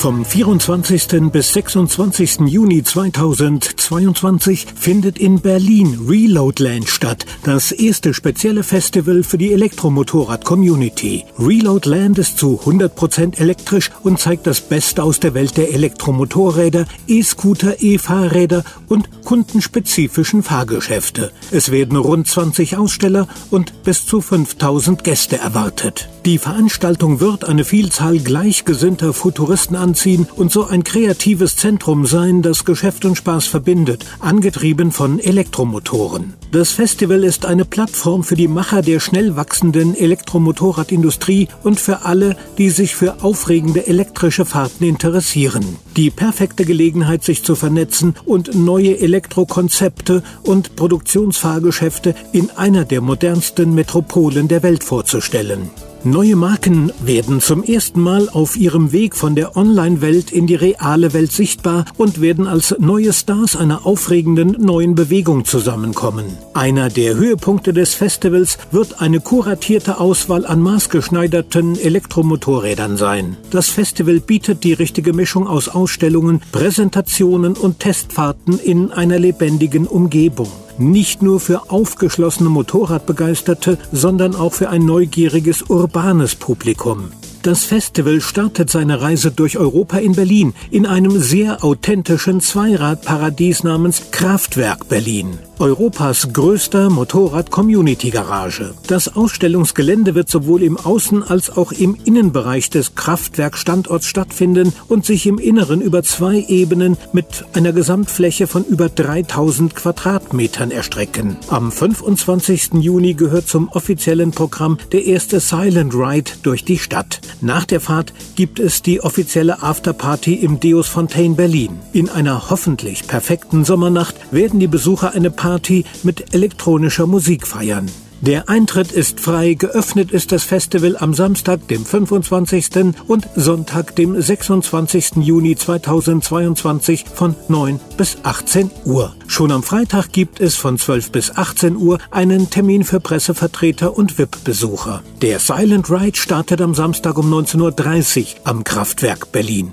Vom 24. bis 26. Juni 2022 findet in Berlin Reloadland statt, das erste spezielle Festival für die Elektromotorrad-Community. Reloadland ist zu 100% elektrisch und zeigt das Beste aus der Welt der Elektromotorräder, E-Scooter, E-Fahrräder und kundenspezifischen Fahrgeschäfte. Es werden rund 20 Aussteller und bis zu 5000 Gäste erwartet. Die Veranstaltung wird eine Vielzahl gleichgesinnter Futuristen anziehen und so ein kreatives Zentrum sein, das Geschäft und Spaß verbindet, angetrieben von Elektromotoren. Das Festival ist eine Plattform für die Macher der schnell wachsenden Elektromotorradindustrie und für alle, die sich für aufregende elektrische Fahrten interessieren. Die perfekte Gelegenheit, sich zu vernetzen und neue Elektrokonzepte und Produktionsfahrgeschäfte in einer der modernsten Metropolen der Welt vorzustellen. Neue Marken werden zum ersten Mal auf ihrem Weg von der Online-Welt in die reale Welt sichtbar und werden als neue Stars einer aufregenden neuen Bewegung zusammenkommen. Einer der Höhepunkte des Festivals wird eine kuratierte Auswahl an maßgeschneiderten Elektromotorrädern sein. Das Festival bietet die richtige Mischung aus Ausstellungen, Präsentationen und Testfahrten in einer lebendigen Umgebung nicht nur für aufgeschlossene Motorradbegeisterte, sondern auch für ein neugieriges urbanes Publikum. Das Festival startet seine Reise durch Europa in Berlin in einem sehr authentischen Zweiradparadies namens Kraftwerk Berlin. Europas größter Motorrad-Community-Garage. Das Ausstellungsgelände wird sowohl im Außen- als auch im Innenbereich des Kraftwerkstandorts stattfinden und sich im Inneren über zwei Ebenen mit einer Gesamtfläche von über 3000 Quadratmetern erstrecken. Am 25. Juni gehört zum offiziellen Programm der erste Silent Ride durch die Stadt. Nach der Fahrt gibt es die offizielle Afterparty im Deus Fontaine Berlin. In einer hoffentlich perfekten Sommernacht werden die Besucher eine Party Party mit elektronischer Musik feiern. Der Eintritt ist frei, geöffnet ist das Festival am Samstag, dem 25. und Sonntag, dem 26. Juni 2022 von 9 bis 18 Uhr. Schon am Freitag gibt es von 12 bis 18 Uhr einen Termin für Pressevertreter und VIP-Besucher. Der Silent Ride startet am Samstag um 19.30 Uhr am Kraftwerk Berlin.